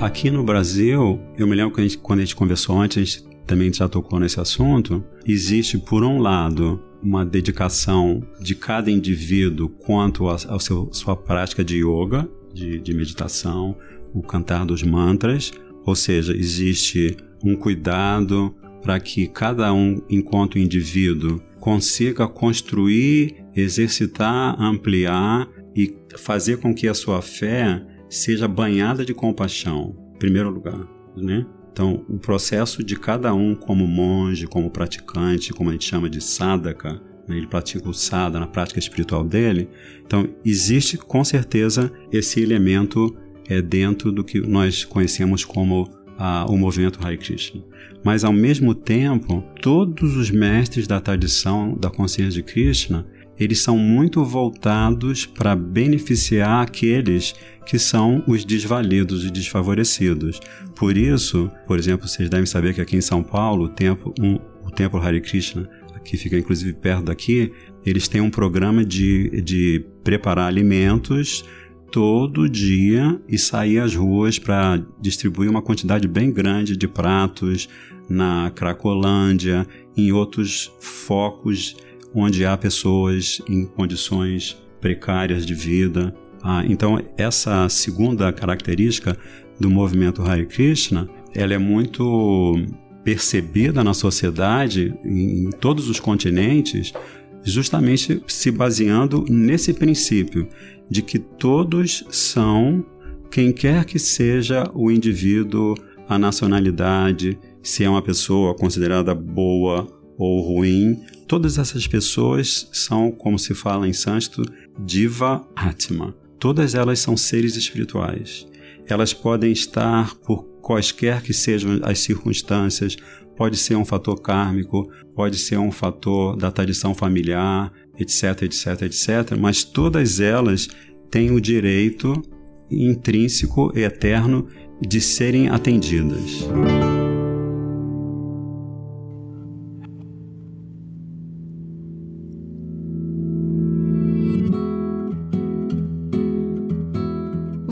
Aqui no Brasil, eu me lembro que a gente, quando a gente conversou antes, a gente também já tocou nesse assunto. Existe, por um lado, uma dedicação de cada indivíduo quanto à sua prática de yoga, de, de meditação, o cantar dos mantras, ou seja, existe um cuidado para que cada um, enquanto indivíduo, consiga construir, exercitar, ampliar e fazer com que a sua fé seja banhada de compaixão, em primeiro lugar, né? Então, o processo de cada um como monge, como praticante, como a gente chama de sadhaka, né? ele pratica o sadhana, na prática espiritual dele. Então, existe com certeza esse elemento é, dentro do que nós conhecemos como o movimento Hare Krishna. Mas, ao mesmo tempo, todos os mestres da tradição da consciência de Krishna, eles são muito voltados para beneficiar aqueles que são os desvalidos e desfavorecidos. Por isso, por exemplo, vocês devem saber que aqui em São Paulo, o templo, um, o templo Hare Krishna, que fica inclusive perto daqui, eles têm um programa de, de preparar alimentos todo dia e sair às ruas para distribuir uma quantidade bem grande de pratos na Cracolândia, em outros focos onde há pessoas em condições precárias de vida. Ah, então, essa segunda característica do movimento Hare Krishna, ela é muito percebida na sociedade, em, em todos os continentes, justamente se baseando nesse princípio de que todos são, quem quer que seja o indivíduo, a nacionalidade, se é uma pessoa considerada boa ou ruim, todas essas pessoas são, como se fala em sânscrito, diva atma. Todas elas são seres espirituais. Elas podem estar por quaisquer que sejam as circunstâncias, pode ser um fator kármico, pode ser um fator da tradição familiar, etc, etc, etc, mas todas elas têm o direito intrínseco e eterno de serem atendidas.